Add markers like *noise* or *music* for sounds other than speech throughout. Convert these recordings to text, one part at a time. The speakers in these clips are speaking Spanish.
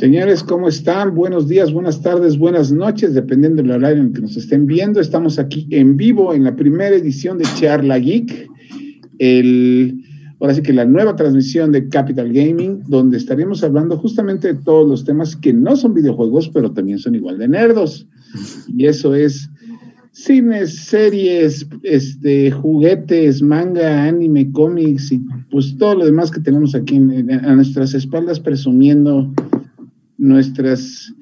Señores, ¿cómo están? Buenos días, buenas tardes, buenas noches, dependiendo del horario en que nos estén viendo. Estamos aquí en vivo en la primera edición de Charla Geek, el, ahora sí que la nueva transmisión de Capital Gaming, donde estaremos hablando justamente de todos los temas que no son videojuegos, pero también son igual de nerdos. Y eso es cines, series, este, juguetes, manga, anime, cómics y pues todo lo demás que tenemos aquí a nuestras espaldas presumiendo nuestras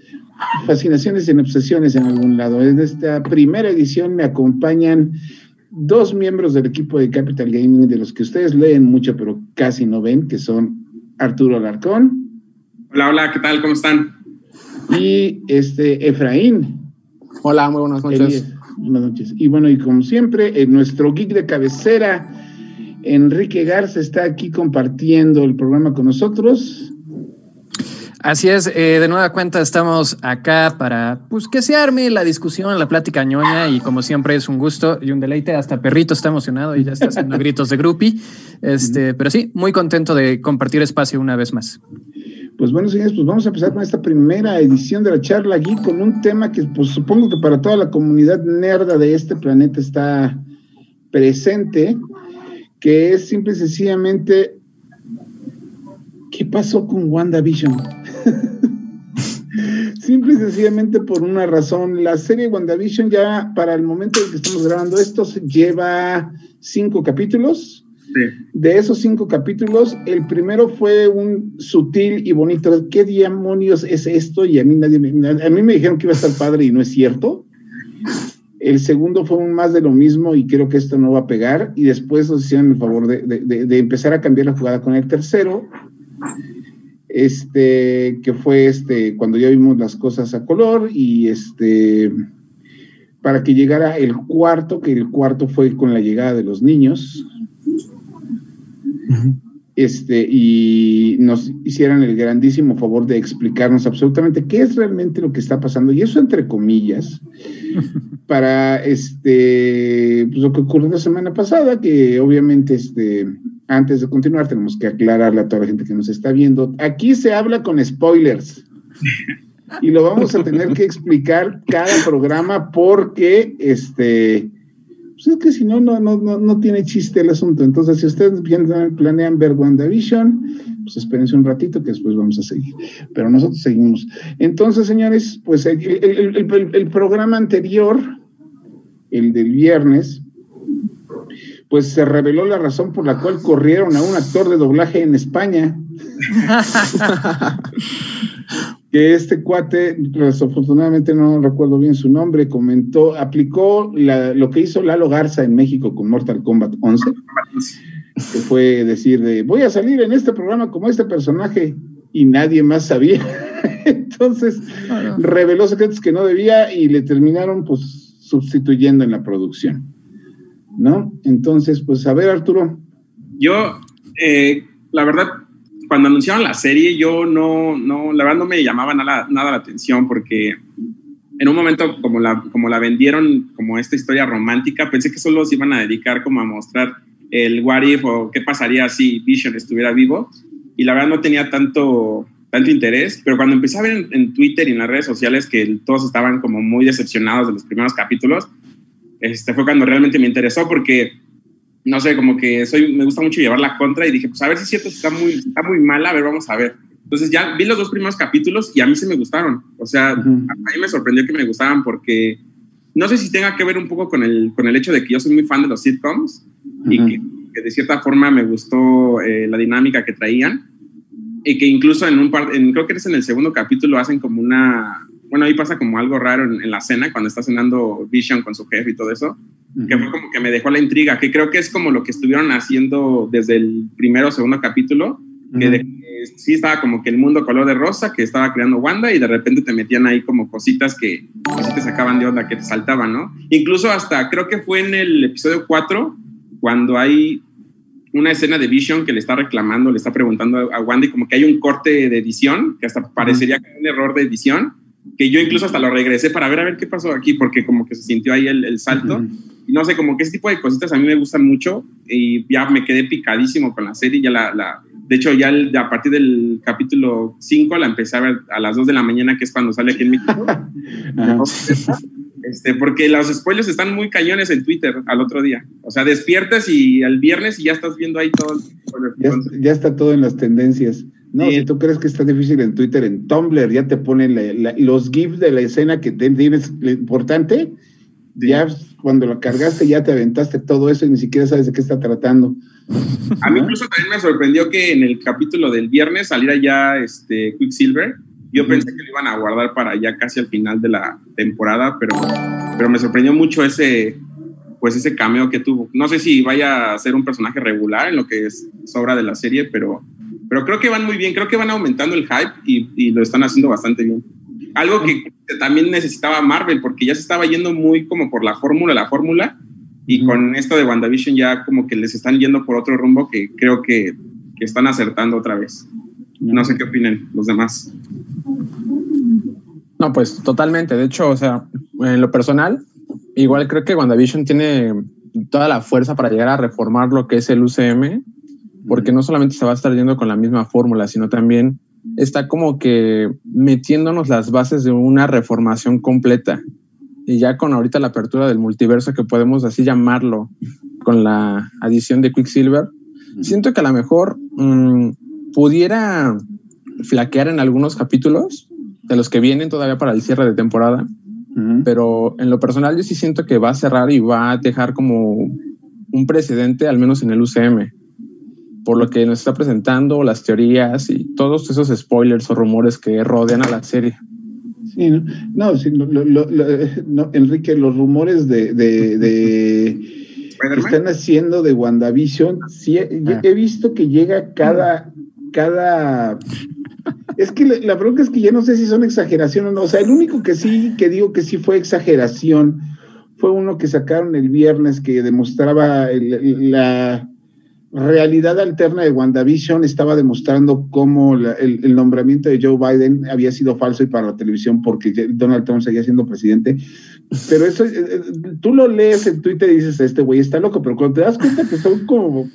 fascinaciones y obsesiones en algún lado. En esta primera edición me acompañan dos miembros del equipo de Capital Gaming, de los que ustedes leen mucho, pero casi no ven, que son Arturo Alarcón. Hola, hola, ¿qué tal? ¿Cómo están? Y este Efraín. Hola, muy buenas noches. buenas noches. Y bueno, y como siempre, en nuestro geek de cabecera, Enrique Garza está aquí compartiendo el programa con nosotros. Así es, eh, de nueva cuenta estamos acá para pues, que se arme la discusión, la plática ñoña y como siempre es un gusto y un deleite. Hasta Perrito está emocionado y ya está haciendo *laughs* gritos de grupi. Este, pero sí, muy contento de compartir espacio una vez más. Pues bueno, señores, pues vamos a empezar con esta primera edición de la charla aquí con un tema que pues supongo que para toda la comunidad nerda de este planeta está presente, que es simple y sencillamente ¿qué pasó con WandaVision? *laughs* Simple y sencillamente por una razón. La serie WandaVision ya para el momento en que estamos grabando esto lleva cinco capítulos. De esos cinco capítulos, el primero fue un sutil y bonito. ¿Qué demonios es esto? Y a mí nadie me, a mí me dijeron que iba a estar padre y no es cierto. El segundo fue un más de lo mismo y creo que esto no va a pegar. Y después nos hicieron el favor de, de, de empezar a cambiar la jugada con el tercero este, que fue este, cuando ya vimos las cosas a color y este, para que llegara el cuarto, que el cuarto fue con la llegada de los niños, este, y nos hicieran el grandísimo favor de explicarnos absolutamente qué es realmente lo que está pasando, y eso entre comillas, *laughs* para este, pues lo que ocurrió la semana pasada, que obviamente este, antes de continuar, tenemos que aclararle a toda la gente que nos está viendo. Aquí se habla con spoilers. *laughs* Y lo vamos a tener que explicar cada programa porque este. Pues es que si no, no, no, no tiene chiste el asunto. Entonces, si ustedes planean ver WandaVision, pues espérense un ratito que después vamos a seguir. Pero nosotros seguimos. Entonces, señores, pues el programa anterior, el del viernes, pues se reveló la razón por la cual corrieron a un actor de doblaje en España. *laughs* que este cuate, desafortunadamente no recuerdo bien su nombre, comentó, aplicó lo que hizo Lalo Garza en México con Mortal Kombat 11, que fue decir de, voy a salir en este programa como este personaje, y nadie más sabía. *laughs* Entonces, reveló secretos que no debía y le terminaron pues sustituyendo en la producción. ¿No? Entonces, pues a ver, Arturo. Yo, eh, la verdad, cuando anunciaron la serie, yo no, no, la verdad no me llamaba nada, nada la atención porque en un momento como la, como la vendieron como esta historia romántica, pensé que solo se iban a dedicar como a mostrar el what if o qué pasaría si Vision estuviera vivo y la verdad no tenía tanto, tanto interés, pero cuando empecé a ver en, en Twitter y en las redes sociales que todos estaban como muy decepcionados de los primeros capítulos, este fue cuando realmente me interesó porque, no sé, como que soy, me gusta mucho llevar la contra y dije, pues a ver si es cierto, está muy, está muy mala, a ver, vamos a ver. Entonces ya vi los dos primeros capítulos y a mí se me gustaron. O sea, a mí me sorprendió que me gustaban porque no sé si tenga que ver un poco con el, con el hecho de que yo soy muy fan de los sitcoms y que, de cierta forma me gustó eh, la dinámica que traían y que incluso en un par, en, creo que es en el segundo capítulo hacen como una, bueno, ahí pasa como algo raro en, la cena cuando está cenando Vision con su jefe y todo eso, que fue como que me dejó la intriga, que creo que es como lo que estuvieron haciendo desde el primero o segundo capítulo, que, sí estaba como que el mundo color de rosa, que estaba creando Wanda y de repente te metían ahí como cositas que pues, te sacaban de onda, que te saltaban, ¿no? Incluso hasta, creo que fue en el episodio 4, cuando hay una escena de Vision que le está reclamando, le está preguntando a Wanda y como que hay un corte de edición, que hasta parecería que un error de edición, que yo incluso hasta lo regresé para ver a ver qué pasó aquí, porque como que se sintió ahí el, salto. Y no sé, como que ese tipo de cositas a mí me gustan mucho y ya me quedé picadísimo con la serie, ya la, De hecho, ya a partir del capítulo 5 la empecé a ver a las 2 de la mañana, que es cuando sale aquí en México. *laughs* este, porque los spoilers están muy cañones en Twitter al otro día. O sea, despiertas y el viernes y ya estás viendo ahí todo. Ya, ya, está todo en las tendencias. No, si tú crees que está difícil en Twitter, en Tumblr ya te ponen los GIFs de la escena que tienes importante. Ya cuando lo cargaste, ya te aventaste todo eso y ni siquiera sabes de qué está tratando. A mí incluso también me sorprendió que en el capítulo del viernes saliera ya este Quicksilver. Yo pensé que lo iban a guardar para ya casi al final de la temporada, pero, pero me sorprendió mucho ese, pues ese cameo que tuvo. No sé si vaya a ser un personaje regular en lo que es sobra de la serie, pero, pero creo que van muy bien, creo que van aumentando el hype y, y lo están haciendo bastante bien. Algo que también necesitaba Marvel, porque ya se estaba yendo muy como por la fórmula, la fórmula, y con esto de WandaVision ya como que les están yendo por otro rumbo que creo que, que están acertando otra vez. No sé qué opinen los demás. No, pues totalmente. De hecho, o sea, en lo personal, igual creo que WandaVision tiene toda la fuerza para llegar a reformar lo que es el UCM, porque no solamente se va a estar yendo con la misma fórmula, sino también está como que metiéndonos las bases de una reformación completa. Y ya con ahorita la apertura del multiverso, que podemos así llamarlo, con la adición de Quicksilver, siento que a lo mejor mm, pudiera flaquear en algunos capítulos de los que vienen todavía para el cierre de temporada, pero en lo personal yo sí siento que va a cerrar y va a dejar como un precedente, al menos en el UCM, por lo que nos está presentando, las teorías y todos esos spoilers o rumores que rodean a la serie. Sí, no, no, Enrique, los rumores de, de, que están haciendo de WandaVision, sí, ah. he, visto que llega cada, cada es que la, bronca es que ya no sé si son exageración o no. O sea, el único que sí, que digo que sí fue exageración, fue uno que sacaron el viernes que demostraba la, realidad alterna de WandaVision estaba demostrando cómo el, nombramiento de Joe Biden había sido falso y para la televisión porque Donald Trump seguía siendo presidente. Pero eso, eh, eh, tú lo lees en Twitter y dices, este güey está loco, pero cuando te das cuenta que son como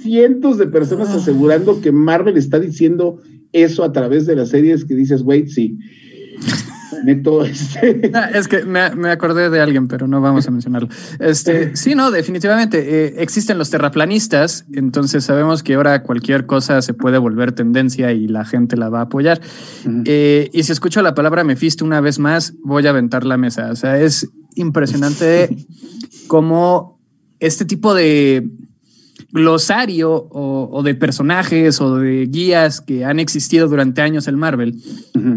cientos de personas ah. asegurando que Marvel está diciendo eso a través de las series que dices, güey, sí. Este. Ah, es que me, acordé de alguien, pero no vamos a mencionarlo. Este, sí, no, definitivamente eh, existen los terraplanistas, entonces sabemos que ahora cualquier cosa se puede volver tendencia y la gente la va a apoyar. Eh, y si escucho la palabra Mephisto una vez más, voy a aventar la mesa. O sea, es impresionante *laughs* cómo este tipo de glosario o, de personajes o de guías que han existido durante años en Marvel,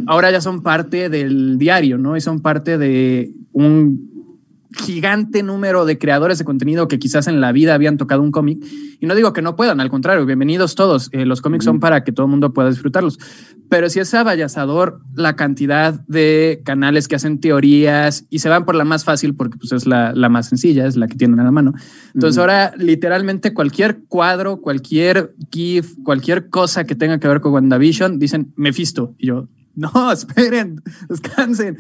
ahora ya son parte del diario, ¿no? Y son parte de un gigante número de creadores de contenido que quizás en la vida habían tocado un cómic. Y no digo que no puedan, al contrario, bienvenidos todos. Eh, los cómics son para que todo el mundo pueda disfrutarlos. Pero si es abayazador la cantidad de canales que hacen teorías y se van por la más fácil porque pues, es la, más sencilla, es la que tienen a la mano. Entonces ahora literalmente cualquier cuadro, cualquier GIF, cualquier cosa que tenga que ver con WandaVision, dicen Mephisto. Y yo, no, *laughs* esperen, descansen.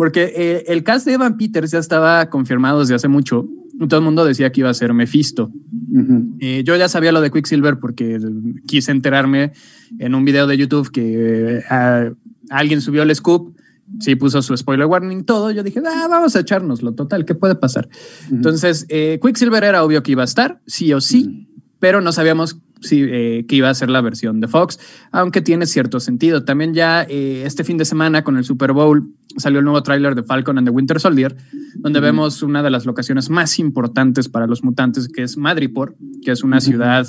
Porque eh, el cast de Evan Peters ya estaba confirmado desde hace mucho. Todo el mundo decía que iba a ser Mephisto. Eh, yo ya sabía lo de Quicksilver porque quise enterarme en un video de YouTube que eh, alguien subió el scoop sí puso su spoiler warning, todo. Yo dije, ah, vamos a echárnoslo, total, ¿qué puede pasar? Entonces, Quicksilver era obvio que iba a estar, sí o sí, pero no sabíamos sí, eh, que iba a ser la versión de Fox, aunque tiene cierto sentido. También ya eh, este fin de semana con el Super Bowl salió el nuevo tráiler de Falcon and the Winter Soldier, donde vemos una de las locaciones más importantes para los mutantes, que es Madripoor, que es una ciudad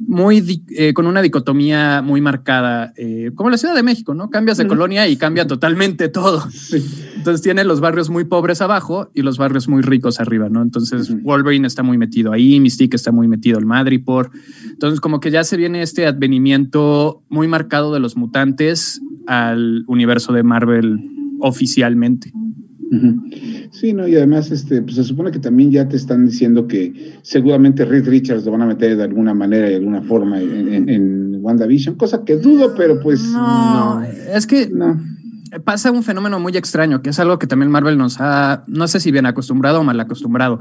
muy eh, con una dicotomía muy marcada, como la Ciudad de México, ¿no? Cambias de colonia y cambia totalmente todo. *laughs* Entonces tiene los barrios muy pobres abajo y los barrios muy ricos arriba, ¿no? Entonces Wolverine está muy metido ahí, Mystique está muy metido el Madripoor. Entonces, como que ya se viene este advenimiento muy marcado de los mutantes al universo de Marvel oficialmente. Sí, no, y además este, pues se supone que también ya te están diciendo que seguramente Reed Richards lo van a meter de alguna manera, de alguna forma en, WandaVision, cosa que dudo, pero pues no. Es que no. Pasa un fenómeno muy extraño, que es algo que también Marvel nos ha, no sé si bien acostumbrado o mal acostumbrado,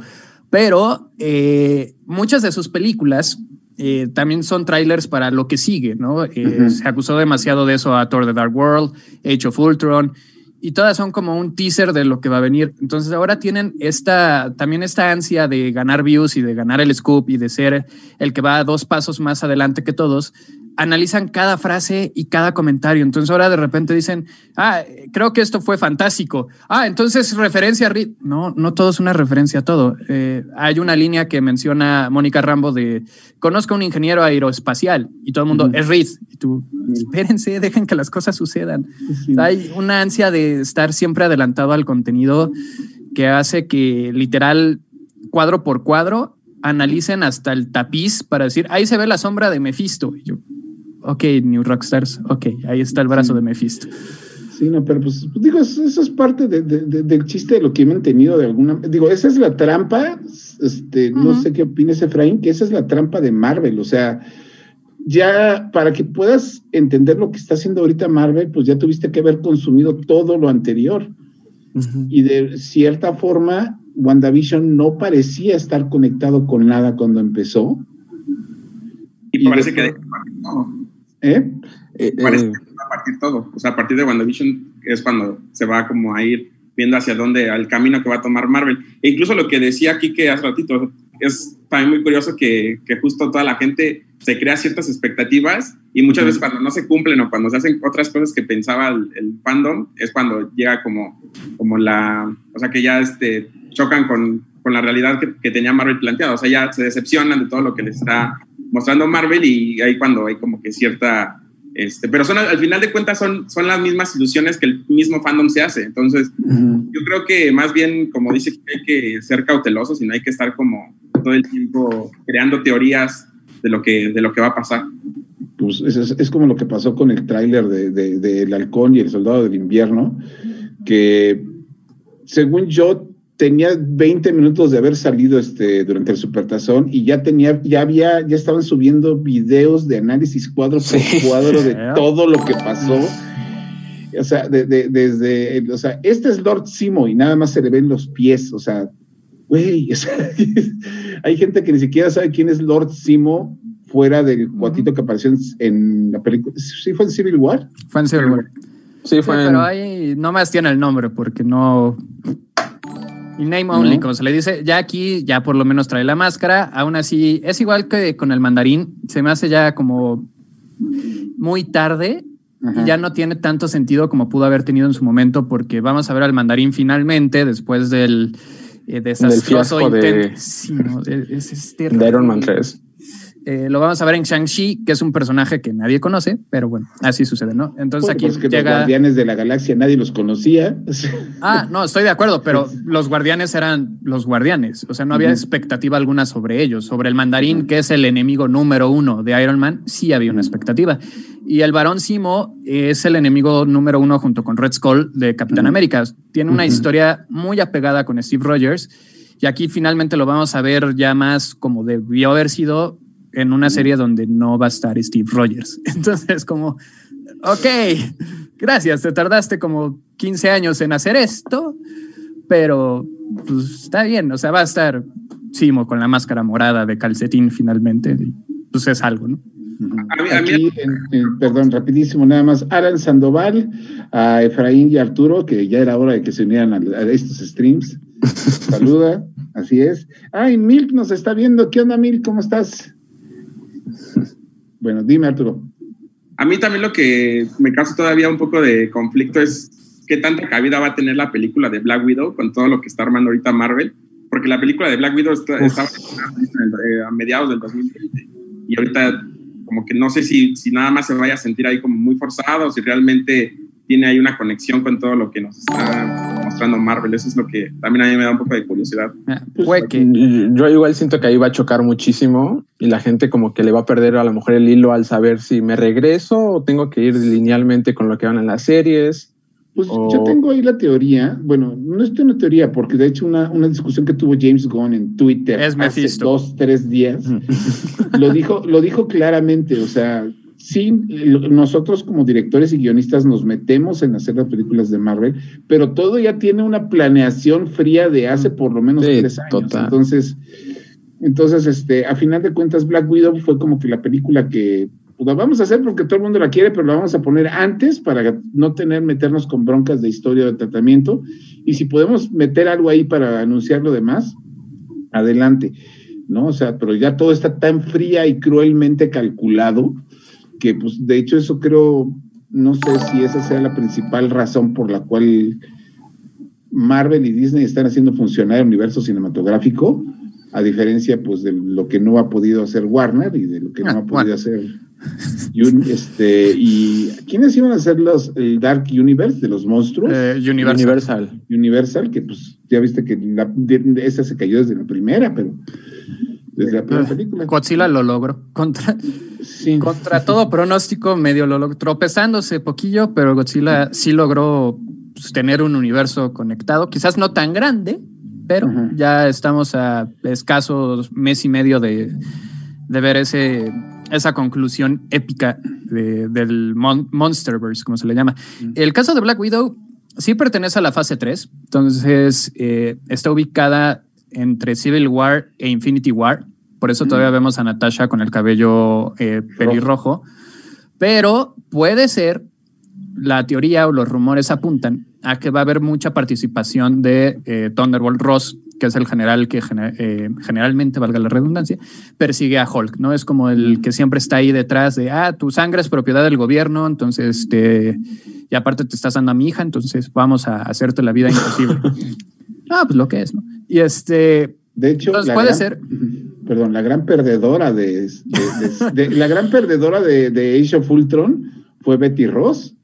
pero eh, muchas de sus películas eh, también son trailers para lo que sigue, ¿no? Eh, se acusó demasiado de eso a Thor The Dark World, Age of Ultron, y todas son como un teaser de lo que va a venir. Entonces ahora tienen esta, también esta ansia de ganar views y de ganar el scoop y de ser el que va dos pasos más adelante que todos analizan cada frase y cada comentario. Entonces ahora de repente dicen, ah, creo que esto fue fantástico. Ah, entonces referencia a Reed. No, no todo es una referencia a todo. Eh, hay una línea que menciona Mónica Rambo de, conozco a un ingeniero aeroespacial y todo el mundo es Reed. Y tú, espérense, dejen que las cosas sucedan. Hay una ansia de estar siempre adelantado al contenido que hace que literal cuadro por cuadro analicen hasta el tapiz para decir, ahí se ve la sombra de Mephisto. Y yo, ok, New Rockstars, ok, ahí está el brazo de Mephisto. Sí, no, pero pues, pues digo, eso, es parte del chiste de lo que he tenido de alguna. Digo, esa es la trampa, este, no sé qué opinas, Efraín, que esa es la trampa de Marvel, o sea, ya para que puedas entender lo que está haciendo ahorita Marvel, pues ya tuviste que haber consumido todo lo anterior. Y de cierta forma, WandaVision no parecía estar conectado con nada cuando empezó. Y, parece que ¿Eh? Eh, Parece eh. que va a partir todo. O sea, a partir de WandaVision es cuando se va como a ir viendo hacia dónde, al camino que va a tomar Marvel. E incluso lo que decía aquí que hace ratito, es también muy curioso que, que, justo toda la gente se crea ciertas expectativas y muchas veces cuando no se cumplen o cuando se hacen otras cosas que pensaba el, fandom, es cuando llega como, como la, o sea, que ya este, chocan con, con la realidad que, que tenía Marvel planteado. O sea, ya se decepcionan de todo lo que les está mostrando Marvel y ahí cuando hay como que cierta... Este, pero son, al final de cuentas son, son las mismas ilusiones que el mismo fandom se hace. Entonces, yo creo que más bien, como dice, hay que ser cautelosos y no hay que estar como todo el tiempo creando teorías de lo que, de lo que va a pasar. Pues es, es como lo que pasó con el tráiler de, de, de, El Halcón y el Soldado del Invierno, que según yo tenía 20 minutos de haber salido este, durante el Supertazón y ya tenía, ya había, ya estaban subiendo videos de análisis cuadro por cuadro de *laughs* todo lo que pasó. O sea, de, desde, o sea, este es Lord Simo y nada más se le ven los pies, o sea, güey, *laughs* o sea, hay gente que ni siquiera sabe quién es Lord Simo fuera del cuatito que apareció en, la película. ¿Sí fue en Civil War? Fue en Civil War. Sí, fue Pero ahí no más tiene el nombre porque no, y name only, como se le dice, ya aquí ya por lo menos trae la máscara. Aún así, es igual que con el mandarín, se me hace ya como muy tarde y ya no tiene tanto sentido como pudo haber tenido en su momento, porque vamos a ver al mandarín finalmente después del eh, desastroso intento. De, sí, no, es, este de Iron Man 3. Eh, lo vamos a ver en Shang-Chi, que es un personaje que nadie conoce, pero bueno, así sucede, ¿no? Entonces aquí pues que llega... Los guardianes de la galaxia nadie los conocía. Ah, *laughs* no, estoy de acuerdo, pero los guardianes eran los guardianes. O sea, no había expectativa alguna sobre ellos. Sobre el mandarín, que es el enemigo número uno de Iron Man, sí había una expectativa. Y el varón Simo es el enemigo número uno junto con Red Skull de Capitán América. Tiene una historia muy apegada con Steve Rogers. Y aquí finalmente lo vamos a ver ya más como debió haber sido en una serie donde no va a estar Steve Rogers. *laughs* Entonces, como, ok, gracias, te tardaste como 15 años en hacer esto, pero pues está bien, o sea, va a estar Simo con la máscara morada de calcetín finalmente, pues es algo, ¿no? Aquí, perdón, rapidísimo, nada más, Alan Sandoval, a Efraín y Arturo, que ya era hora de que se unieran a, a estos streams. *laughs* Saluda, así es. Ay, Milk nos está viendo. ¿Qué onda, Milk? ¿Cómo estás? *laughs* Bueno, dime Arturo. A mí también lo que me causa todavía un poco de conflicto es qué tanta cabida va a tener la película de Black Widow con todo lo que está armando ahorita Marvel, porque la película de Black Widow está, eh, a mediados del 2020 y ahorita como que no sé si, si nada más se vaya a sentir ahí como muy forzado o si realmente tiene ahí una conexión con todo lo que nos está mostrando Marvel. Eso es lo que también a mí me da un poco de curiosidad. Ah, pues, yo igual siento que ahí va a chocar muchísimo y la gente como que le va a perder a lo mejor el hilo al saber si me regreso o tengo que ir linealmente con lo que van en las series. Pues yo tengo ahí la teoría, bueno, no es una teoría, porque de hecho una, una discusión que tuvo James Gunn en Twitter hace dos, tres días, *laughs* lo dijo, lo dijo claramente, o sea, sí, nosotros como directores y guionistas nos metemos en hacer las películas de Marvel, pero todo ya tiene una planeación fría de hace por lo menos tres años. Entonces, Entonces, este, a final de cuentas, Black Widow fue como que la película que pues, la vamos a hacer porque todo el mundo la quiere, pero la vamos a poner antes para no tener, meternos con broncas de historia o de tratamiento. Y si podemos meter algo ahí para anunciar lo demás, adelante. ¿No? O sea, pero ya todo está tan fría y cruelmente calculado que, pues, de hecho, eso creo, no sé si esa sea la principal razón por la cual Marvel y Disney están haciendo funcionar el universo cinematográfico, a diferencia, pues, de lo que no ha podido hacer Warner y de lo que no Ah, ha podido bueno. hacer Un- *laughs* este, y ¿quiénes iban a ser los el Dark Universe de los monstruos? Eh, Universal. Universal. Universal, que pues ya viste que la, de- esa se cayó desde la primera, pero desde la primera película. Godzilla lo logró. Contra, Sí. contra todo pronóstico, medio lo logró. Tropezándose poquillo, pero Godzilla sí logró pues, tener un universo conectado. Quizás no tan grande, pero Ajá. ya estamos a escasos mes y medio de, de ver ese, esa conclusión épica de- del Mon- Monsterverse, como se le llama. El caso de Black Widow sí pertenece a la fase 3, entonces eh, está ubicada entre Civil War e Infinity War. Por eso todavía vemos a Natasha con el cabello eh, pelirrojo. Pero puede ser, la teoría o los rumores apuntan a que va a haber mucha participación de eh, Thunderbolt Ross, que es el general que gener- eh, generalmente, valga la redundancia, persigue a Hulk, ¿no? Es como el que siempre está ahí detrás de, ah, tu sangre es propiedad del gobierno, entonces, te, y aparte te estás dando a mi hija, entonces vamos a hacerte la vida imposible. *laughs* ah, pues lo que es, ¿no? Y este, De hecho, Entonces, puede gran- ser. *laughs* Perdón, la gran perdedora de, de- de- de- la gran perdedora de, de Age of Ultron fue Betty Ross,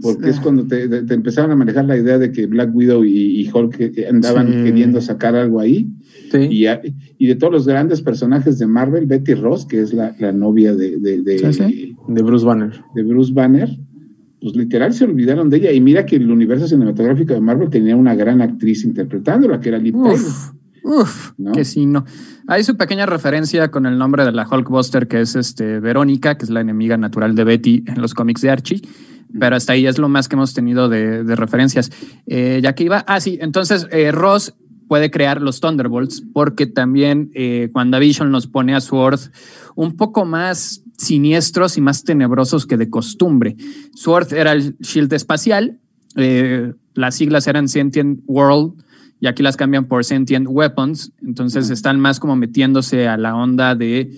porque es cuando te, te- empezaron a manejar la idea de que Black Widow y, y Hulk andaban Sí. queriendo sacar algo ahí. Sí. Y, a- y de todos los grandes personajes de Marvel, Betty Ross, que es la, la novia de, de, de- Sí, sí. De Bruce Banner. de Bruce Banner, pues literal se olvidaron de ella. Y mira que el universo cinematográfico de Marvel tenía una gran actriz interpretándola, que era Liv. Uf, uf, ¿No? que sí, no. Hay su pequeña referencia con el nombre de la Hulkbuster, que es este Verónica, que es la enemiga natural de Betty en los cómics de Archie. Pero hasta ahí es lo más que hemos tenido de, de referencias. Eh, ya que iba, ah, sí, entonces eh, Ross puede crear los Thunderbolts, porque también eh, WandaVision nos pone a Sword un poco más siniestros y más tenebrosos que de costumbre. Sword era el shield espacial, eh, las siglas eran Sentient World y aquí las cambian por Sentient Weapons, entonces están más como metiéndose a la onda de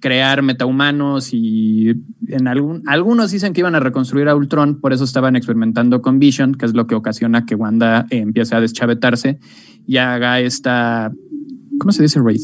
crear metahumanos y en algún, algunos dicen que iban a reconstruir a Ultron, por eso estaban experimentando con Vision, que es lo que ocasiona que Wanda eh, empiece a deschavetarse y haga esta, ¿cómo se dice Raid?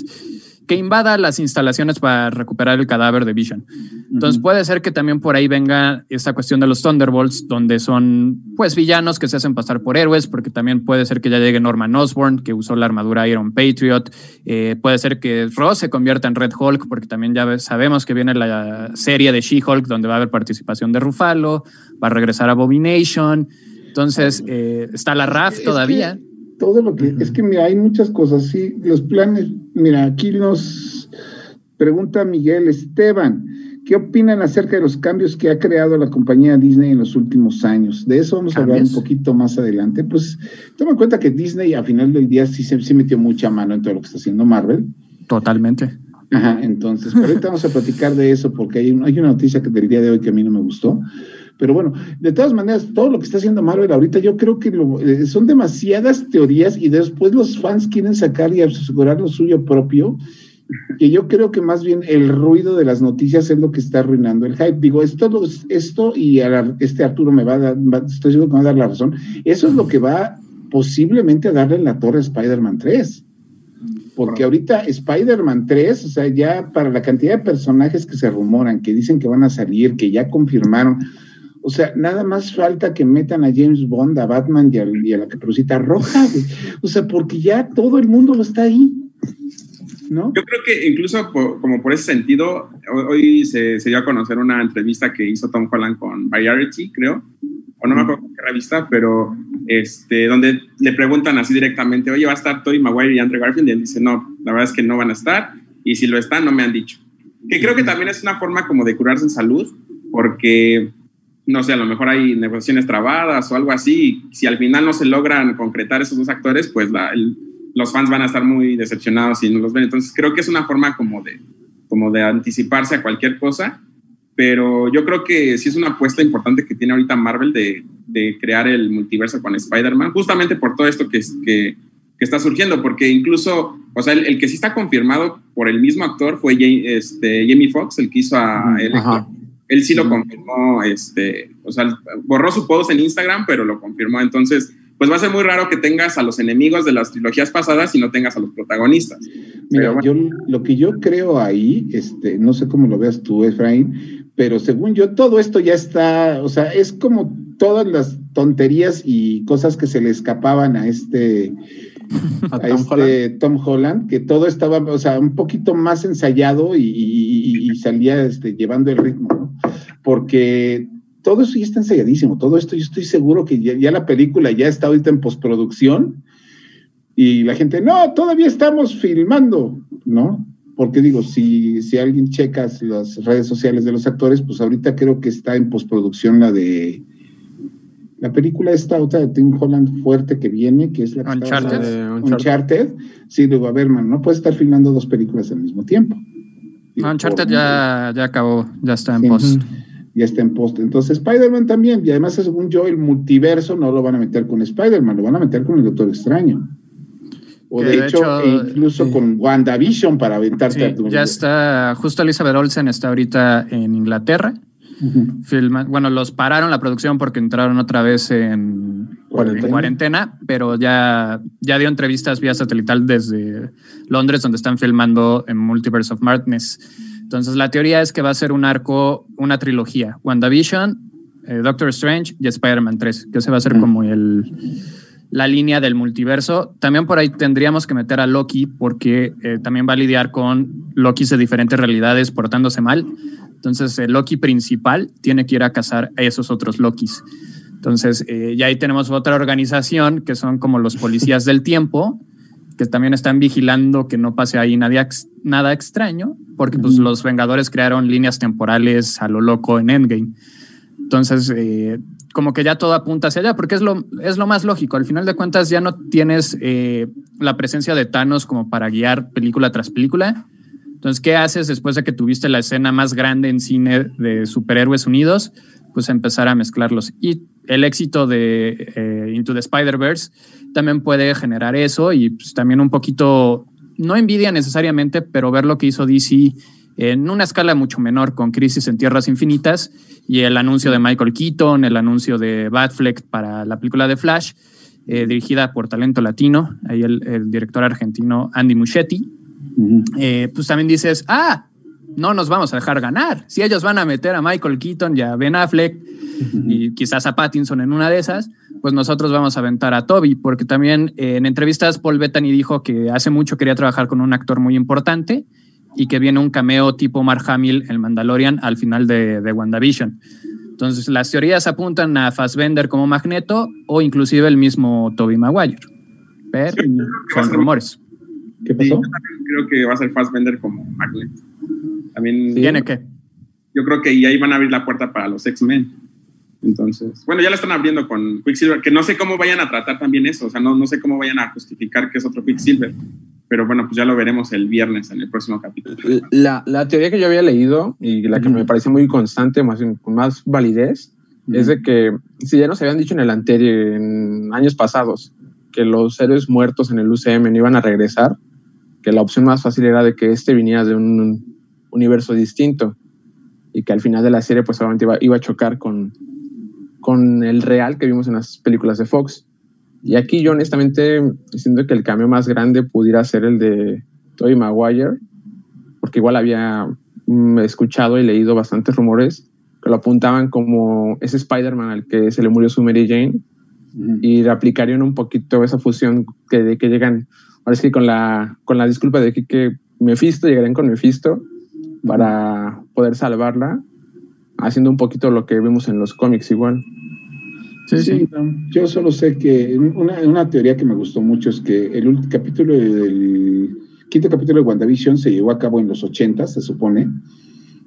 Que invada las instalaciones para recuperar el cadáver de Vision. Entonces puede ser que también por ahí venga esta cuestión de los Thunderbolts, donde son pues villanos que se hacen pasar por héroes, porque también puede ser que ya llegue Norman Osborn, que usó la armadura Iron Patriot, Eh, puede ser que Ross se convierta en Red Hulk, porque también ya sabemos que viene la serie de She-Hulk, donde va a haber participación de Ruffalo, va a regresar Abomination, entonces eh, está la RAF Es todavía. que todo lo que es que mira, hay muchas cosas, sí, los planes, mira, aquí nos pregunta Miguel Esteban, ¿qué opinan acerca de los cambios que ha creado la compañía Disney en los últimos años? De eso vamos a hablar un poquito más adelante. Pues toma en cuenta que Disney a final del día sí, se- sí metió mucha mano en todo lo que está haciendo Marvel. Totalmente. Ajá, entonces, pero ahorita vamos a platicar de eso porque hay, un- hay una noticia que del día de hoy que a mí no me gustó. Pero bueno, de todas maneras, todo lo que está haciendo Marvel ahorita, yo creo que lo- eh, son demasiadas teorías y después los fans quieren sacar y asegurar lo suyo propio, que yo creo que más bien el ruido de las noticias es lo que está arruinando el hype. Digo, esto, esto y este Arturo me va a dar, va- estoy seguro que me va a dar la razón, eso es lo que va posiblemente a darle en la torre a Spider-Man 3. Porque ahorita Spider-Man 3, o sea, ya para la cantidad de personajes que se rumoran, que dicen que van a salir, que ya confirmaron, o sea, nada más falta que metan a James Bond, a Batman y a, la caperucita roja. O sea, porque ya todo el mundo está ahí, ¿no? Yo creo que incluso como por ese sentido, hoy, se, se dio a conocer una entrevista que hizo Tom Holland con Variety, creo, o no me acuerdo qué revista, pero este, donde le preguntan así directamente, oye, ¿va a estar Tobey Maguire y Andrew Garfield? Y él dice, no, la verdad es que no van a estar, y si lo están, no me han dicho. Que creo que también es una forma como de curarse en salud, porque, no sé, a lo mejor hay negociaciones trabadas o algo así, si al final no se logran concretar esos dos actores, pues la, el- los fans van a estar muy decepcionados si no los ven. Entonces creo que es una forma como de, como de anticiparse a cualquier cosa, pero yo creo que sí es una apuesta importante que tiene ahorita Marvel de, de crear el multiverso con Spider-Man, justamente por todo esto que, que, que, está surgiendo, porque incluso, o sea, el, que sí está confirmado por el mismo actor fue este, Jamie Foxx, el que hizo a Electro. Él sí lo confirmó, este, o sea, borró su post en Instagram, pero lo confirmó. Entonces, pues va a ser muy raro que tengas a los enemigos de las trilogías pasadas y no tengas a los protagonistas. Mira, yo, lo que yo creo ahí, este, no sé cómo lo veas tú, Efraín, pero según yo, todo esto ya está, o sea, es como todas las tonterías y cosas que se le escapaban a este, *laughs* a, Tom, este Holland? Tom, Holland? que todo estaba, o sea, un poquito más ensayado y, salía este, llevando el ritmo, ¿no? Porque todo eso ya está ensayadísimo, todo esto yo estoy seguro que ya, la película ya está ahorita en postproducción y la gente, no, todavía estamos filmando, ¿no? Porque digo, si, si alguien checa las redes sociales de los actores, pues ahorita creo que está en postproducción la de la película esta otra de Tim Holland fuerte que viene, que es la que Uncharted. Uncharted. Sí, digo, a ver, man, no puedes estar filmando dos películas al mismo tiempo. Uncharted ya, ya acabó, ya está en post ya está en post. Entonces, Spider-Man también, y además, según yo, el multiverso no lo van a meter con Spider-Man, lo van a meter con el Doctor Extraño. O de, hecho, incluso con WandaVision para aventarte Ya está, justo Elizabeth Olsen está ahorita en Inglaterra. bueno, los pararon la producción porque entraron otra vez en cuarentena, en cuarentena pero ya, ya dio entrevistas vía satelital desde Londres, donde están filmando en Multiverse of Madness. Entonces, la teoría es que va a ser un arco, una trilogía: WandaVision, eh, Doctor Strange y Spider-Man 3, que se va a ser mm. como el, la línea del multiverso. También por ahí tendríamos que meter a Loki, porque eh, también va a lidiar con Loki de diferentes realidades portándose mal. Entonces, el Loki principal tiene que ir a cazar a esos otros Lokis. Entonces, eh, ya ahí tenemos otra organización que son como los policías del tiempo, que también están vigilando que no pase ahí nada, nada extraño, porque pues, los Vengadores crearon líneas temporales a lo loco en Endgame. Entonces, eh, como que ya todo apunta hacia allá, porque es lo, es lo más lógico. Al final de cuentas, ya no tienes eh, la presencia de Thanos como para guiar película tras película. Entonces, ¿qué haces después de que tuviste la escena más grande en cine de superhéroes unidos? Pues empezar a mezclarlos. Y el éxito de eh, Into the Spider-Verse también puede generar eso y pues, también un poquito, no envidia necesariamente, pero ver lo que hizo DC en una escala mucho menor con Crisis en Tierras Infinitas y el anuncio de Michael Keaton, el anuncio de Batfleck para la película de Flash, eh, dirigida por talento latino, ahí el, director argentino Andy Muschietti, eh, pues también dices, ah, no nos vamos a dejar ganar. Si ellos van a meter a Michael Keaton y a Ben Affleck y quizás a Pattinson en una de esas, pues nosotros vamos a aventar a Toby, porque también eh, en entrevistas Paul Bettany dijo que hace mucho quería trabajar con un actor muy importante y que viene un cameo tipo Mark Hamill, el Mandalorian, al final de, de WandaVision. Entonces las teorías apuntan a Fassbender como Magneto o inclusive el mismo Toby Maguire. Pero son rumores. ¿Qué pasó? creo que va a ser Fassbender como Magneto. También ¿Tiene qué? Yo creo que ahí van a abrir la puerta para los X-Men. Entonces, bueno, ya la están abriendo con Quicksilver, que no sé cómo vayan a tratar también eso, o sea, no, no sé cómo vayan a justificar que es otro Quicksilver, pero bueno, pues ya lo veremos el viernes en el próximo capítulo. La, la teoría que yo había leído y la que me parece muy constante, más, con más validez, es de que, si ya nos habían dicho en el anterior, en años pasados, que los héroes muertos en el UCM no iban a regresar, que la opción más fácil era de que este viniera de un universo distinto. Y que al final de la serie pues obviamente iba, iba a chocar con, con el real que vimos en las películas de Fox. Y aquí yo honestamente siento que el cambio más grande pudiera ser el de Tobey Maguire, porque igual había mm, escuchado y leído bastantes rumores que lo apuntaban como ese Spider-Man al que se le murió su Mary Jane y replicarían un poquito esa fusión que, de que llegan, ahora sí con la, con la disculpa de que, que Mephisto, llegarían con Mephisto para poder salvarla, haciendo un poquito lo que vimos en los cómics igual. Sí, sí. yo solo sé que una, una, teoría que me gustó mucho es que el último capítulo del quinto capítulo de WandaVision se llevó a cabo en los 80, se supone,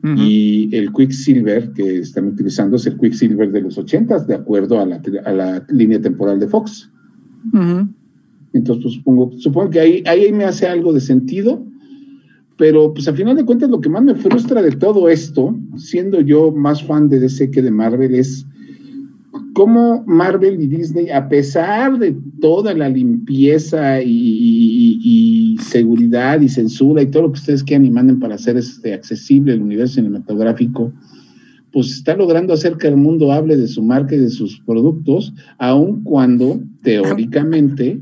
y el Quicksilver que están utilizando es el Quicksilver de los 80, de acuerdo a la, a la línea temporal de Fox. Entonces, pues supongo, supongo que ahí, ahí me hace algo de sentido, pero pues al final de cuentas lo que más me frustra de todo esto, siendo yo más fan de DC que de Marvel, es cómo Marvel y Disney, a pesar de toda la limpieza y, seguridad y censura y todo lo que ustedes quieran y manden para hacer este, accesible el universo cinematográfico, pues está logrando hacer que el mundo hable de su marca y de sus productos, aun cuando teóricamente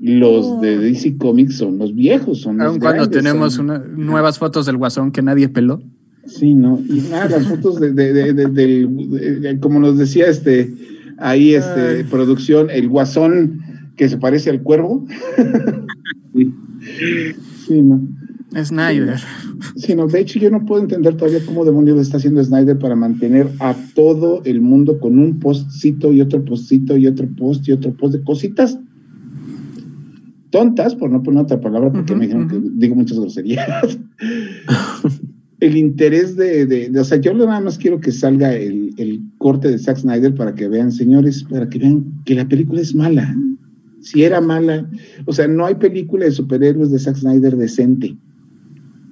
los de DC Comics son los viejos, son Aun cuando tenemos nuevas fotos del guasón que nadie peló. Sí, ¿no? Y nada, las fotos de, de, de, como nos decía este, ahí este, producción, el guasón que se parece al cuervo. *laughs* sí, ¿no? Snyder. Sí, no, de hecho yo no puedo entender todavía cómo demonios está haciendo Snyder para mantener a todo el mundo con un postcito y otro postcito y otro post y otro post de cositas tontas, por no poner otra palabra, porque me dijeron que digo muchas groserías. *laughs* el interés de, o sea, yo nada más quiero que salga el, el, corte de Zack Snyder para que vean, señores, para que vean que la película es mala. Si era mala, o sea, no hay película de superhéroes de Zack Snyder decente.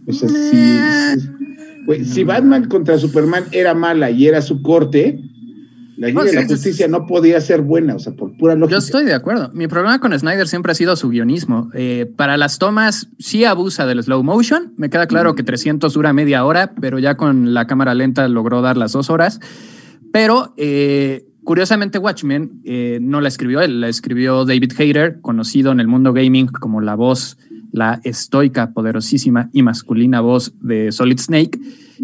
O sea, si, si Batman contra Superman era mala y era su corte, la de la Justicia no podía ser buena, o sea, por pura lógica. Yo estoy de acuerdo. Mi problema con Snyder siempre ha sido su guionismo. Eh, para las tomas sí abusa del slow motion. Me queda claro que 300 dura media hora, pero ya con la cámara lenta logró dar las dos horas. Pero eh, curiosamente Watchmen eh, no la escribió él, la escribió David Hayter, conocido en el mundo gaming como la voz, la estoica, poderosísima y masculina voz de Solid Snake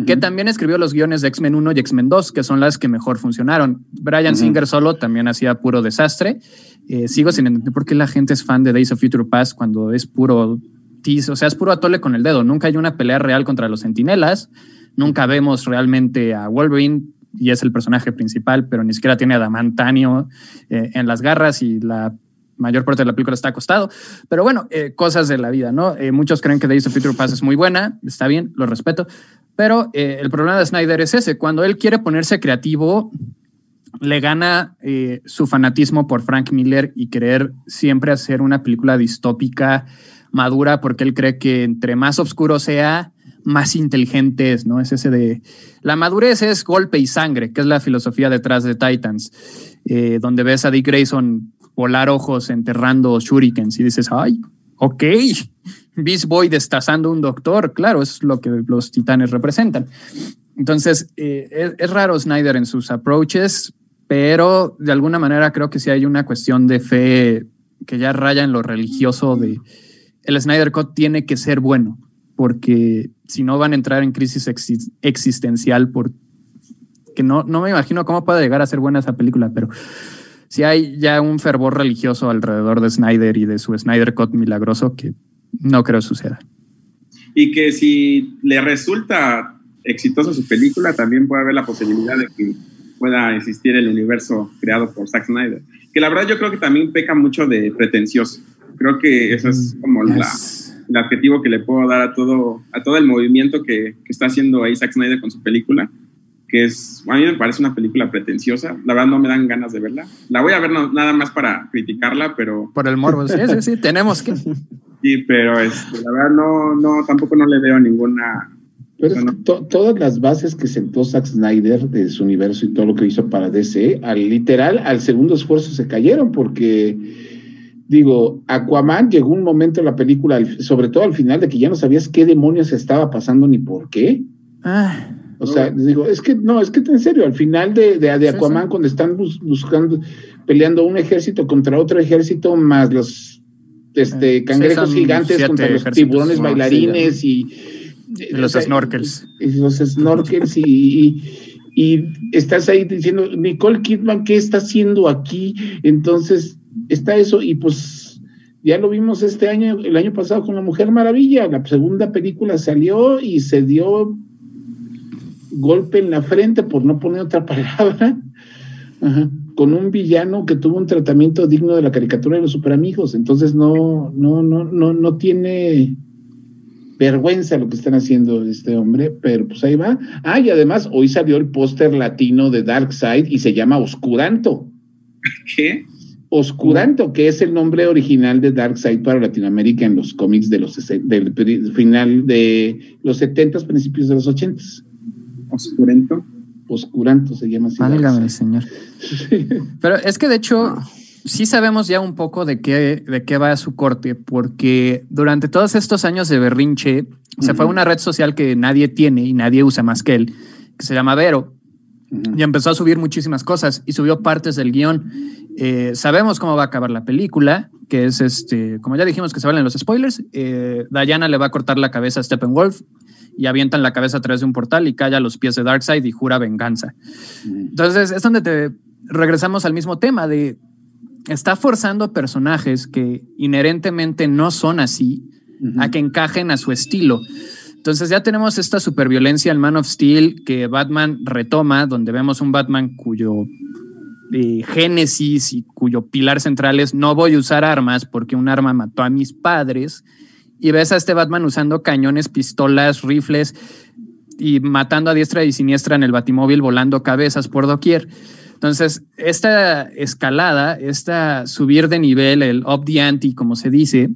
que también escribió los guiones de X-Men 1 y X-Men 2, que son las que mejor funcionaron. Brian Singer solo también hacía puro desastre. Eh, sigo sin entender por qué la gente es fan de Days of Future Past cuando es puro tease, o sea, es puro atole con el dedo. Nunca hay una pelea real contra los sentinelas. Nunca vemos realmente a Wolverine y es el personaje principal, pero ni siquiera tiene a Damantanio eh, en las garras y la mayor parte de la película está acostado. Pero bueno, eh, cosas de la vida, ¿no? muchos creen que Days of Future Past es muy buena, está bien, lo respeto, pero eh, el problema de Snyder es ese, cuando él quiere ponerse creativo, le gana eh, su fanatismo por Frank Miller y querer siempre hacer una película distópica, madura, porque él cree que entre más oscuro sea, más inteligente es, ¿no? Es ese de... La madurez es golpe y sangre, que es la filosofía detrás de Titans, eh, donde ves a Dick Grayson volar ojos enterrando shurikens y dices, ay, ok, Beast Boy destazando un doctor, claro, es lo que los titanes representan. Entonces, eh, es, raro Snyder en sus approaches, pero de alguna manera creo que sí hay una cuestión de fe que ya raya en lo religioso de el Snyder Cut tiene que ser bueno, porque si no van a entrar en crisis existencial, porque no, no me imagino cómo puede llegar a ser buena esa película, pero si hay ya un fervor religioso alrededor de Snyder y de su Snyder Cut milagroso que no creo suceda. Y que si le resulta exitosa su película, también puede haber la posibilidad de que pueda existir el universo creado por Zack Snyder. Que la verdad yo creo que también peca mucho de pretencioso. Creo que eso es como la, el adjetivo que le puedo dar a todo, a todo el movimiento que, que está haciendo ahí Zack Snyder con su película que es, a mí me parece una película pretenciosa. La verdad no me dan ganas de verla. La voy a ver nada más para criticarla, pero... Por el morbo, sí, sí, sí, tenemos que... *laughs* Sí, pero este, la verdad no, no, tampoco no le veo ninguna... Pero todas las bases que sentó Zack Snyder de su universo y todo lo que hizo para DC, al literal, al segundo esfuerzo se cayeron porque digo, Aquaman llegó un momento en la película, sobre todo al final, de que ya no sabías qué demonios estaba pasando ni por qué. Ah. O sea, digo, es que no, es que en serio, al final de, de, Aquaman, cuando están buscando, peleando un ejército contra otro ejército, más los este, eh, cangrejos gigantes contra los tiburones bailarines y, los snorkels. Y, los snorkels y, y, estás ahí diciendo, Nicole Kidman, ¿qué está haciendo aquí? Entonces, está eso y pues ya lo vimos este año, el año pasado con La Mujer Maravilla, la segunda película salió y se dio golpe en la frente, por no poner otra *laughs* palabra, con un villano que tuvo un tratamiento digno de la caricatura de los superamigos. Entonces no, no, no, no, no tiene vergüenza lo que están haciendo este hombre, pero pues ahí va. Ah, y además hoy salió el póster latino de Darkseid y se llama Oscuranto. ¿Qué? Oscuranto, que es el nombre original de Darkseid para Latinoamérica en los cómics de los del final de los 70 principios de los 80 Oscurento. Oscuranto se llama así. Válgame, señor. Pero es que de hecho, sí sabemos ya un poco de qué, de qué va su corte, porque durante todos estos años de berrinche, se fue a una red social que nadie tiene y nadie usa más que él, que se llama Vero. Y empezó a subir muchísimas cosas y subió partes del guion. Eh, sabemos cómo va a acabar la película, que es este, como ya dijimos que se valen los spoilers, eh, Diana le va a cortar la cabeza a Steppenwolf y avientan la cabeza a través de un portal y cae a los pies de Darkseid y jura venganza. Entonces es donde te regresamos al mismo tema de está forzando personajes que inherentemente no son así a que encajen a su estilo. Entonces ya tenemos esta superviolencia en Man of Steel que Batman retoma, donde vemos un Batman cuyo eh, génesis y cuyo pilar central es no voy a usar armas porque un arma mató a mis padres. Y ves a este Batman usando cañones, pistolas, rifles y matando a diestra y siniestra en el batimóvil, volando cabezas por doquier. Entonces, esta escalada, esta subir de nivel, el up the ante, como se dice,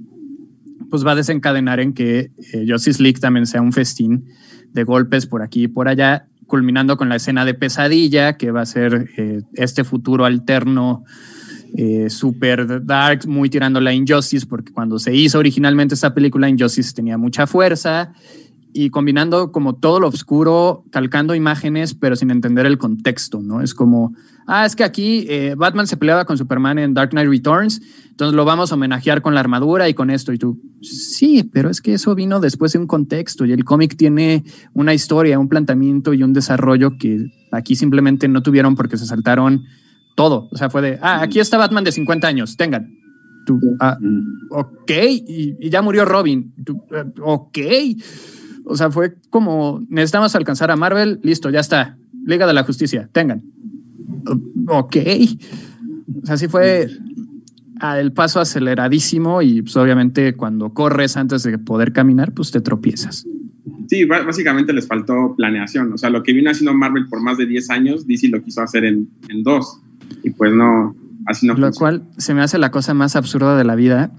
pues va a desencadenar en que eh, Justice League también sea un festín de golpes por aquí y por allá, culminando con la escena de pesadilla, que va a ser eh, este futuro alterno eh, super dark, muy tirando la Injustice, porque cuando se hizo originalmente esta película, Injustice tenía mucha fuerza y combinando como todo lo oscuro, calcando imágenes, pero sin entender el contexto, ¿no? Es como, ah, es que aquí eh, Batman se peleaba con Superman en Dark Knight Returns, entonces lo vamos a homenajear con la armadura y con esto. Y tú, sí, pero es que eso vino después de un contexto y el cómic tiene una historia, un planteamiento y un desarrollo que aquí simplemente no tuvieron porque se saltaron todo. O sea, fue de, ah, aquí está Batman de 50 años, tengan. Tú, ah, ok, y, ya murió Robin. Tú, eh, ok. O sea, fue como, necesitamos alcanzar a Marvel, listo, ya está. Liga de la Justicia, tengan. Ok. O sea, sí fue el paso aceleradísimo y pues obviamente cuando corres antes de poder caminar, pues te tropiezas. Sí, básicamente les faltó planeación. O sea, lo que vino haciendo Marvel por más de 10 años, DC lo quiso hacer en, en dos. Y pues no, así no. Lo cual se me hace la cosa más absurda de la vida,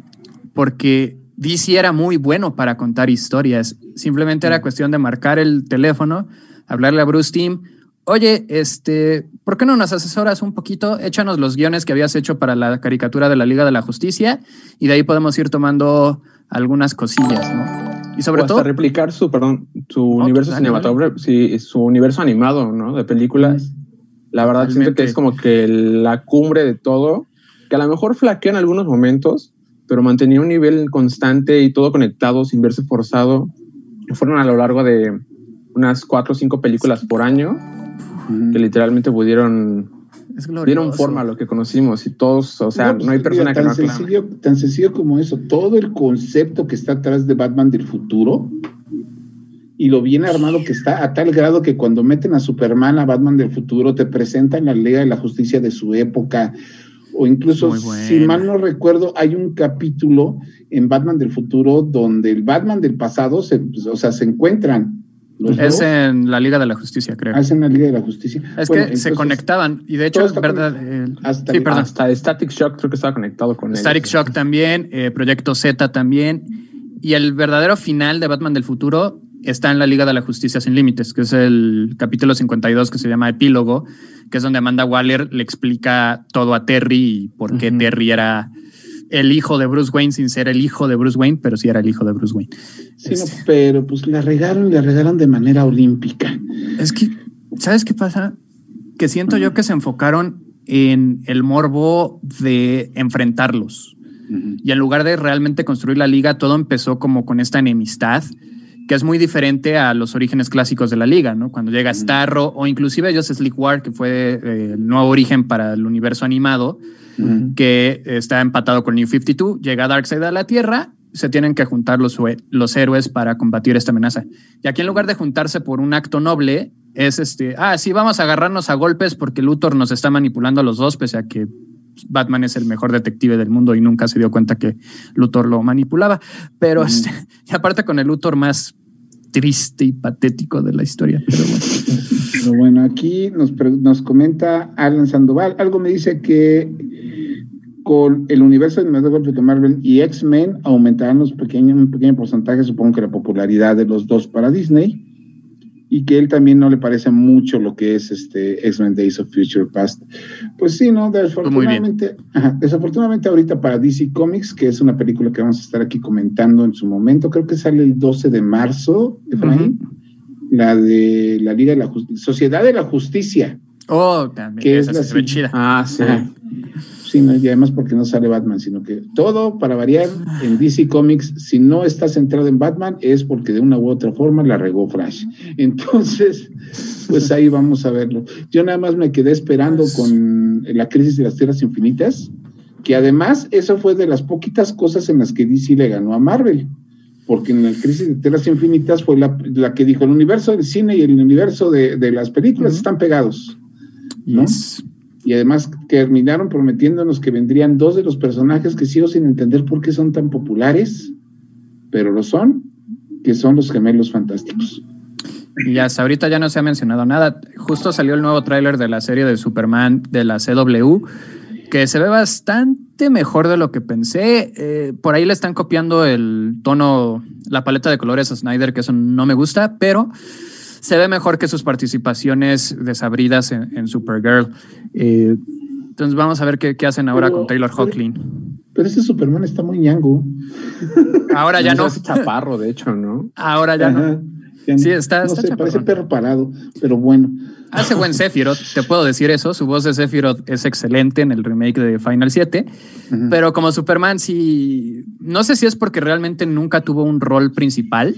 porque DC era muy bueno para contar historias. Simplemente era cuestión de marcar el teléfono, hablarle a Bruce Team. Oye, este, ¿por qué no nos asesoras un poquito? Échanos los guiones que habías hecho para la caricatura de la Liga de la Justicia y de ahí podemos ir tomando algunas cosillas, ¿no? Y sobre todo replicar su, perdón, su universo cinematográfico, sí, su universo animado, ¿no? De películas. La verdad siento que es como que la cumbre de todo, que a lo mejor flaquea en algunos momentos, pero mantenía un nivel constante y todo conectado sin verse forzado. Fueron a lo largo de unas cuatro o cinco películas por año que literalmente pudieron dieron forma a lo que conocimos y todos, o sea, no, pues, hay persona que tan sencillo, tan sencillo como eso, todo el concepto que está atrás de Batman del futuro y lo bien armado que está a tal grado que cuando meten a Superman, a Batman del futuro, te presentan la Liga de la Justicia de su época, o incluso, si mal no recuerdo, hay un capítulo en Batman del futuro donde el Batman del pasado, se, pues, o sea, se encuentran. es en la Liga de la Justicia, creo. Ah, es en la Liga de la Justicia. Es que se conectaban y de hecho, es verdad. hasta, sí, perdón. hasta Static Shock creo que estaba conectado con él. Static Shock también, eh, Proyecto Z también. Y el verdadero final de Batman del futuro está en la Liga de la Justicia Sin Límites, que es el capítulo 52 que se llama Epílogo, que es donde Amanda Waller le explica todo a Terry y por qué Terry era el hijo de Bruce Wayne sin ser el hijo de Bruce Wayne, pero sí era el hijo de Bruce Wayne. Sí, este. pero pues la regaron, la regaron de manera olímpica. Es que, ¿sabes qué pasa? Que siento yo que se enfocaron en el morbo de enfrentarlos. Y en lugar de realmente construir la liga, todo empezó como con esta enemistad que es muy diferente a los orígenes clásicos de la liga, ¿no? Cuando llega Starro o inclusive ellos Slick War, que fue eh, el nuevo origen para el universo animado, que está empatado con New 52, llega Darkseid a la Tierra, se tienen que juntar los, los héroes para combatir esta amenaza. Y aquí en lugar de juntarse por un acto noble, es este, ah, sí, vamos a agarrarnos a golpes porque Luthor nos está manipulando a los dos, pese a que Batman es el mejor detective del mundo y nunca se dio cuenta que Luthor lo manipulaba. Pero este, *laughs* y aparte con el Luthor más triste y patético de la historia. Pero bueno, pero bueno aquí nos, nos comenta Alan Sandoval. Algo me dice que con el universo cinematográfico de Marvel y X-Men aumentarán los pequeños, un pequeño porcentaje, supongo que la popularidad de los dos para Disney, y que él también no le parece mucho lo que es este X-Men Days of Future Past. Pues sí, ¿no? Desafortunadamente, ajá, desafortunadamente ahorita para DC Comics, que es una película que vamos a estar aquí comentando en su momento, creo que sale el 12 de marzo, Efraín, la de la Liga de la Justicia, Sociedad de la Justicia. Oh, también. Que es esa la se ve sí- chida. Ah, sí. Ajá. Sí, no, y además porque no sale Batman, sino que todo para variar en DC Comics, si no está centrado en Batman, es porque de una u otra forma la regó Flash. Entonces, pues ahí vamos a verlo. Yo nada más me quedé esperando Pues- con la crisis de las tierras infinitas, que además eso fue de las poquitas cosas en las que DC le ganó a Marvel. Porque en la crisis de tierras infinitas fue la, la que dijo el universo del cine y el universo de, de las películas están pegados. ¿no? Yes. Y además terminaron prometiéndonos que vendrían dos de los personajes que sigo sin entender por qué son tan populares, pero lo son, que son los gemelos fantásticos. Y hasta ahorita ya no se ha mencionado nada. Justo salió el nuevo tráiler de la serie de Superman de la CW, que se ve bastante mejor de lo que pensé. Eh, por ahí le están copiando el tono, la paleta de colores a Snyder, que eso no me gusta, pero se ve mejor que sus participaciones desabridas en, en Supergirl. Eh, entonces vamos a ver qué, qué hacen ahora Pero- con Taylor Hocklin. Pero ese Superman está muy ñango. Ahora ya *laughs* no. Es chaparro, de hecho, ¿no? Ahora ya no. Ajá, Sí, está- No está sé, parece perro parado, pero bueno. Hace buen Sephiroth, te puedo decir eso. Su voz de Sephiroth es excelente en el remake de Final 7. Ujú. Pero como Superman, sí. No sé si es porque realmente nunca tuvo un rol principal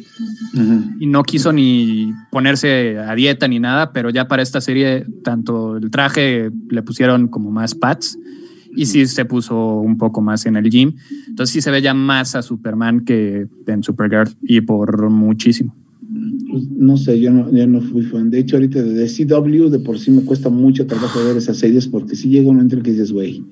y no quiso ni ponerse a dieta ni nada. Pero ya para esta serie, tanto el traje le pusieron como más pads y sí se puso un poco más en el gym. Entonces sí se ve ya más a Superman que en Supergirl y por muchísimo. Pues, no sé, yo no, yo no fui fan. De hecho, ahorita de CW de por sí me cuesta mucho trabajo ver esas series porque si llega un momento en el que dices, güey.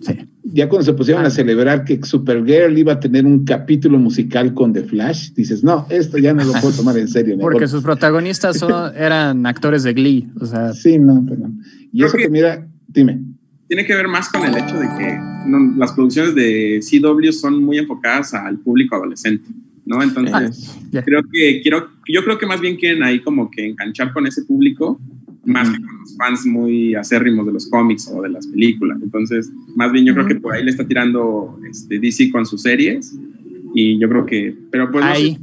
Sí. Ya cuando se pusieron a celebrar que Supergirl iba a tener un capítulo musical con The Flash, dices, no, esto ya no lo puedo tomar en serio. mejor". Porque sus protagonistas son, *laughs* eran actores de Glee. O sea, Sí, no, perdón. Y Creo eso que, que- mira, dime. Tiene que ver más con el hecho de que no, las producciones de CW son muy enfocadas al público adolescente, ¿no? Entonces, creo que quiero, yo creo que más bien quieren ahí como que enganchar con ese público más que con los fans muy acérrimos de los cómics o de las películas. Entonces, más bien yo creo que por ahí le está tirando este, DC con sus series y yo creo que, pero pues no sé, ahí.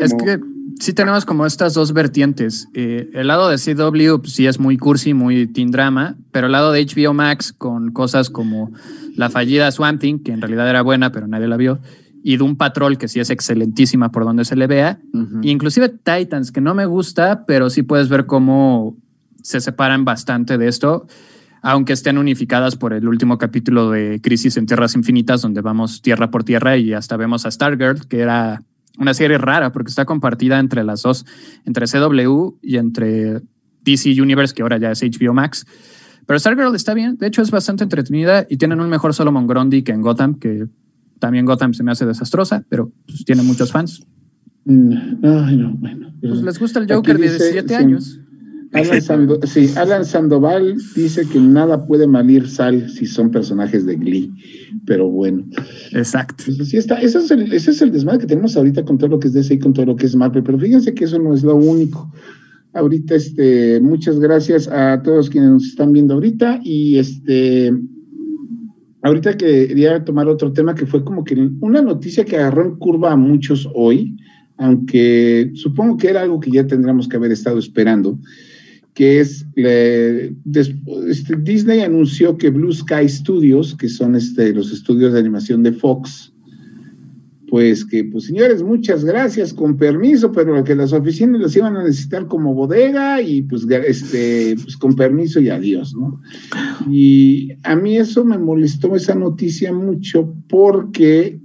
Es que sí tenemos como estas dos vertientes. Eh, el lado de CW pues, sí es muy cursi, muy teen drama, pero el lado de HBO Max con cosas como la fallida Swamp Thing, que en realidad era buena, pero nadie la vio, y Doom Patrol, que sí es excelentísima por donde se le vea, Ujú. inclusive Titans, que no me gusta, pero sí puedes ver cómo se separan bastante de esto, aunque estén unificadas por el último capítulo de Crisis en Tierras Infinitas, donde vamos tierra por tierra y hasta vemos a Stargirl, que era una serie rara porque está compartida entre las dos, entre CW y entre DC Universe, que ahora ya es HBO Max. Pero Stargirl está bien, de hecho es bastante entretenida y tienen un mejor Solomon Grundy que en Gotham, que también Gotham se me hace desastrosa, pero pues, tiene muchos fans. Mm, Ay, no, bueno. Pues les gusta el Joker de dice, 17 sí. años. Alan, *laughs* Sando- sí, Alan Sandoval dice que nada puede malir sal si son personajes de Glee. Pero bueno, Exacto. pues así está. Ese es, el, ese es el desmadre que tenemos ahorita con todo lo que es DC y con todo lo que es Marvel. Pero fíjense que eso no es lo único. Ahorita, este, muchas gracias a todos quienes nos están viendo ahorita. Y este, ahorita quería tomar otro tema que fue como que una noticia que agarró en curva a muchos hoy, aunque supongo que era algo que ya tendríamos que haber estado esperando que es este, Disney anunció que Blue Sky Studios, que son este, los estudios de animación de Fox, pues que, pues señores, muchas gracias, con permiso, pero que las oficinas las iban a necesitar como bodega y pues, este, pues con permiso y adiós, ¿no? Y a mí eso me molestó esa noticia mucho porque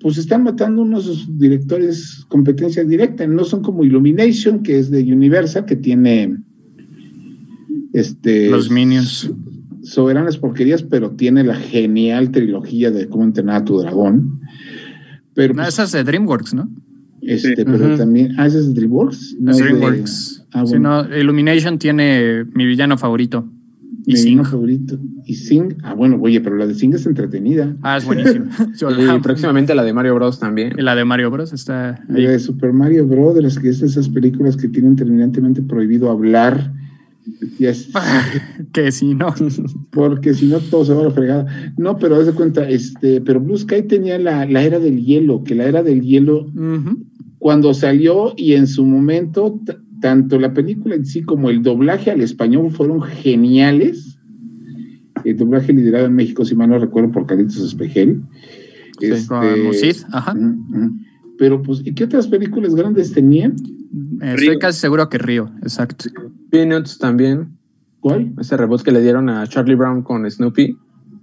pues están matando unos directores competencia directa, no son como Illumination, que es de Universal, que tiene este Los Minions. soberanas porquerías, pero tiene la genial trilogía de cómo entrenar a tu dragón. Pero, No, pues, esa es de DreamWorks, ¿no? este, Sí. pero también, ah, ese es DreamWorks, no es de- DreamWorks. ah, Si bueno. no, Illumination tiene mi villano favorito. Y Mi Sing. villano favorito. Y Sing. Ah, bueno, oye, pero la de Sing es entretenida. Ah, es la *laughs* Y próximamente la de Mario Bros también. Y la de Mario Bros. está ahí. La de Super Mario Brothers, que es de esas películas que tienen terminantemente prohibido hablar. *laughs* Que sí, ¿no? *laughs* porque si no todo se va a la fregada. No, pero haz de cuenta, este, pero Blue Sky tenía la, la era del hielo, que la era del hielo cuando salió y en su momento, tanto la película en sí como el doblaje al español fueron geniales. El doblaje liderado en México, si mal no recuerdo, por Carlitos Espejel. Este, ajá. Pero pues, ¿y qué otras películas grandes tenían? Eh, Río. Estoy casi seguro que Río, exacto. Peanuts también. ¿Cuál? Ese reboot que le dieron a Charlie Brown con Snoopy.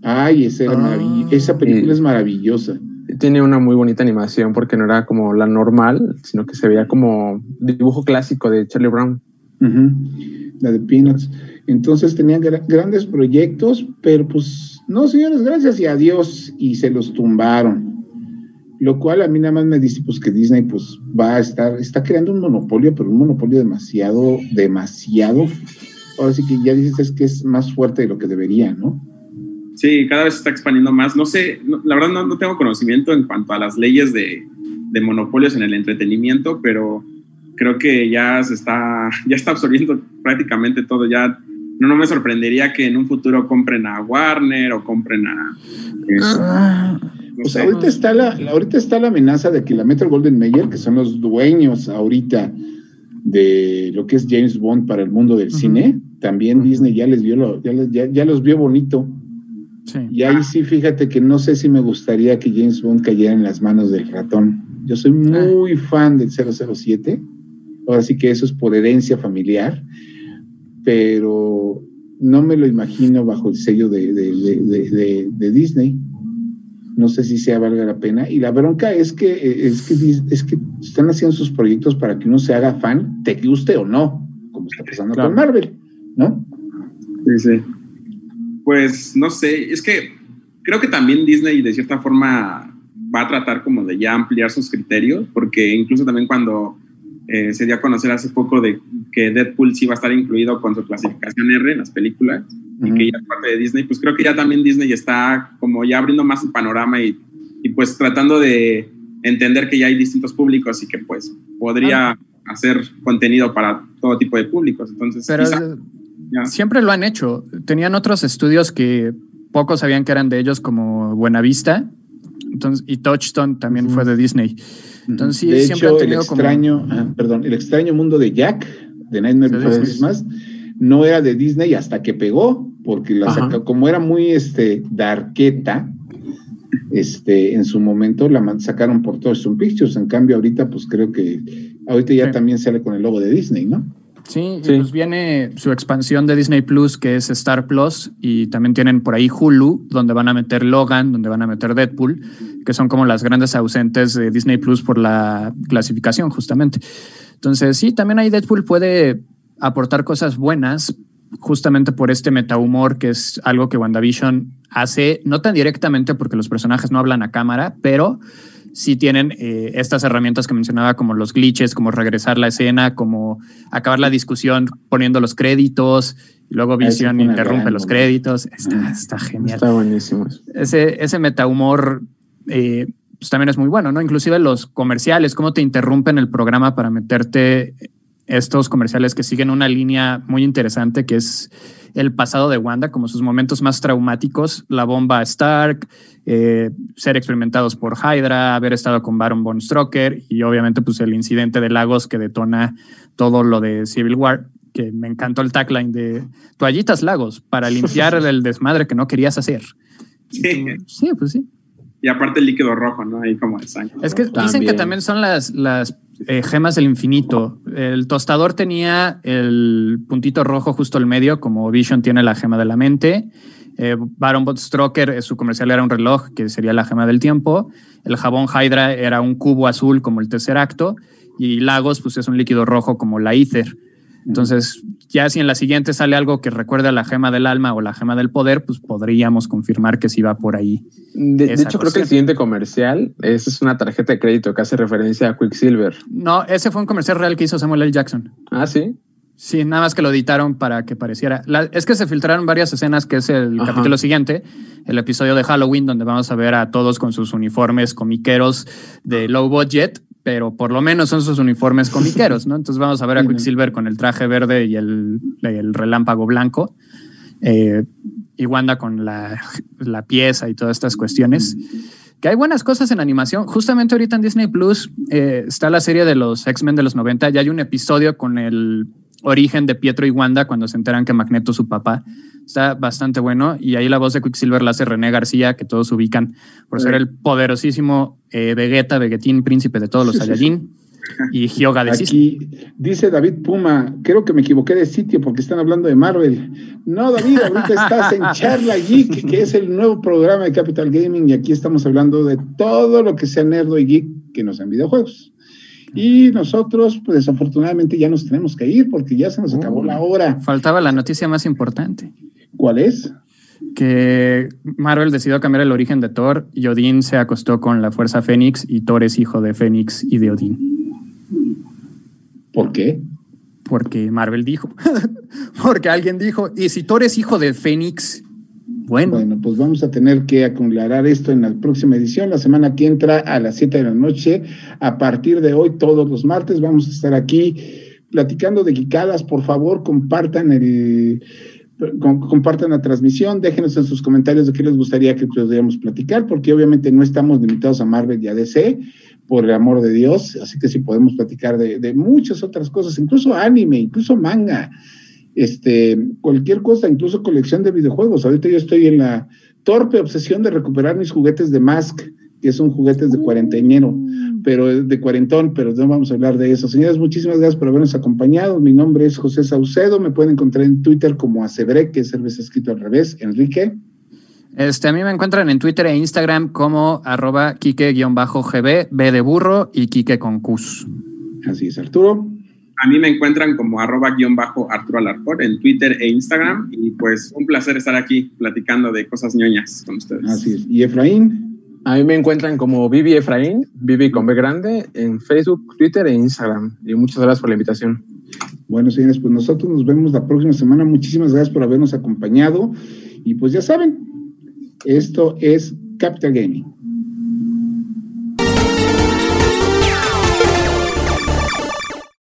Ay, esa, era Ah. esa película Y- es maravillosa. Tiene una muy bonita animación porque no era como la normal, sino que se veía como dibujo clásico de Charlie Brown. La de Peanuts. Entonces tenían gra- grandes proyectos, pero pues no, señores, gracias y adiós, y se los tumbaron. Lo cual a mí nada más me dice pues que Disney pues va a estar, está creando un monopolio, pero un monopolio demasiado, demasiado. Ahora sí que ya dices es que es más fuerte de lo que debería, ¿no? Sí, cada vez se está expandiendo más. No sé, no- la verdad no, no tengo conocimiento en cuanto a las leyes de, de monopolios en el entretenimiento, pero creo que ya se está, *laughs* ya está absorbiendo prácticamente todo. Ya no, no me sorprendería que en un futuro compren a Warner o compren a. eh, Ah, no Pues sé. ahorita está la, la- ahorita está la amenaza de que la Metro Golden Mayer, que son los dueños ahorita de lo que es James Bond para el mundo del cine, también. Disney ya les vio lo- ya, les- ya- ya los vio bonito. sí. Y ahí sí, fíjate que no sé si me gustaría que James Bond cayera en las manos del ratón. Yo soy muy fan del 007. Ahora sí que eso es por herencia familiar, pero no me lo imagino bajo el sello de, de- de- Disney. No sé si sea valga la pena. Y la bronca es que, es que, es que están haciendo sus proyectos para que uno se haga fan, te guste o no, como está pasando Claro. con Marvel, ¿no? Sí, sí. Pues no sé, es que creo que también Disney de cierta forma va a tratar como de ya ampliar sus criterios, porque incluso también cuando eh, se dio a conocer hace poco de que Deadpool sí va a estar incluido con su clasificación R en las películas y que ya es parte de Disney, pues creo que ya también Disney está como ya abriendo más el panorama y, y pues tratando de entender que ya hay distintos públicos y que pues podría hacer contenido para todo tipo de públicos. Entonces, Pero quizá siempre lo han hecho. Tenían otros estudios que pocos sabían que eran de ellos, como Buenavista. Entonces, y Touchstone también fue de Disney. Entonces, de siempre hecho, han tenido el como- extraño, ah, perdón, el extraño mundo de Jack, de Nightmare Before. Christmas, no era de Disney hasta que pegó, porque la saca- como era muy este darqueta, este, en su momento la sacaron por Touchstone Pictures. En cambio, ahorita, pues creo que ahorita ya Sí. también sale con el logo de Disney, ¿no? Sí, y Sí. pues viene su expansión de Disney Plus, que es Star Plus, y también tienen por ahí Hulu, donde van a meter Logan, donde van a meter Deadpool, que son como las grandes ausentes de Disney Plus por la clasificación, justamente. Entonces, sí, también ahí Deadpool puede aportar cosas buenas, justamente por este metahumor, que es algo que WandaVision hace, no tan directamente porque los personajes no hablan a cámara, pero sí tienen eh, estas herramientas que mencionaba, como los glitches, como regresar la escena, como acabar la discusión poniendo los créditos, y luego Ah, una interrumpe gran los créditos. Está, está genial. Está buenísimo. Ese, ese metahumor eh, pues también es muy bueno, ¿no? Inclusive los comerciales, cómo te interrumpen el programa para meterte estos comerciales que siguen una línea muy interesante que es el pasado de Wanda, como sus momentos más traumáticos, la bomba Stark, eh, ser experimentados por Hydra, haber estado con Baron von Strucker y obviamente pues el incidente de Lagos que detona todo lo de Civil War, que me encantó el tagline de toallitas Lagos para limpiar *laughs* el desmadre que no querías hacer. Sí. Sí, pues sí. Y aparte el líquido rojo, ¿no? Ahí como de sangre. Es que dicen También. que también son las, las eh, gemas del infinito. El tostador tenía el puntito rojo justo al medio, como Vision tiene la gema de la mente. Eh, Baron Bot Stroker, eh, su comercial era un reloj, que sería la gema del tiempo. El jabón Hydra era un cubo azul, como el tercer acto. Y Lagos, pues es un líquido rojo, como la Ether. Entonces, ya si en la siguiente sale algo que recuerde a la gema del alma o la gema del poder, pues podríamos confirmar que sí va por ahí. De, hecho, creo que el siguiente comercial esa es una tarjeta de crédito que hace referencia a Quicksilver. No, ese fue un comercial real que hizo Samuel L. Jackson. Ah, sí. Sí, nada más que lo editaron para que pareciera. es que se filtraron varias escenas, que es el capítulo siguiente, el episodio de Halloween, donde vamos a ver a todos con sus uniformes comiqueros de low budget, pero por lo menos son sus uniformes comiqueros, ¿no? Entonces vamos a ver a Quicksilver con el traje verde y el, relámpago blanco. Eh, y Wanda con la, pieza y todas estas cuestiones. Que hay buenas cosas en animación. Justamente ahorita en Disney Plus eh, está la serie de los X-Men de los 90. Ya hay un episodio con el origen de Pietro y Wanda cuando se enteran que Magneto es su papá. Está bastante bueno. Y ahí la voz de Quicksilver la hace René García, que todos ubican por ser el poderosísimo eh, Vegeta, Vegetín, príncipe de todos los Saiyajin. Y Hyoga de Aquí dice David Puma, creo que me equivoqué de sitio porque están hablando de Marvel. No, David, ahorita estás en Charla Geek, que es el nuevo programa de Capital Gaming, y aquí estamos hablando de todo lo que sea nerdo y geek que nos sean videojuegos. Y nosotros, pues desafortunadamente ya nos tenemos que ir porque ya se nos acabó la hora. Faltaba la noticia más importante. ¿Cuál es? Que Marvel decidió cambiar el origen de Thor y Odín se acostó con la Fuerza Fénix y Thor es hijo de Fénix y de Odín. ¿Por qué? Porque Marvel dijo. *laughs* Porque alguien dijo, y si Thor es hijo de Fénix, bueno. Bueno, pues vamos a tener que aclarar esto en la próxima edición, la semana que entra a las 7 de la noche. A partir de hoy, todos los martes, vamos a estar aquí platicando de Quicadas. Por favor, compartan el compartan la transmisión, déjenos en sus comentarios de qué les gustaría que pudiéramos platicar, porque obviamente no estamos limitados a Marvel y a DC, por el amor de Dios, así que sí podemos platicar de, de muchas otras cosas, incluso anime, incluso manga, este, cualquier cosa, incluso colección de videojuegos. Ahorita yo estoy en la torpe obsesión de recuperar mis juguetes de Mask, que son juguetes de cuarenteniero, pero de cuarentón, pero no vamos a hablar de eso. Señores, muchísimas gracias por habernos acompañado. Mi nombre es José Saucedo, me pueden encontrar en Twitter como Acebre, que es cerveza escrito al revés. Enrique. Este, a mí me encuentran en Twitter e Instagram como arroba Kike-GB, B de burro y Kike con Cus. Así es, Arturo. A mí me encuentran como arroba guion bajo Arturo Alarcón en Twitter e Instagram. Y pues un placer estar aquí platicando de cosas ñoñas con ustedes. Así es. ¿Y Efraín? A mí me encuentran como Vivi Efraín, Vivi con B grande, en Facebook, Twitter e Instagram. Y muchas gracias por la invitación. Bueno, señores, pues nosotros nos vemos la próxima semana. Muchísimas gracias por habernos acompañado. Y pues ya saben, esto es Capital Gaming.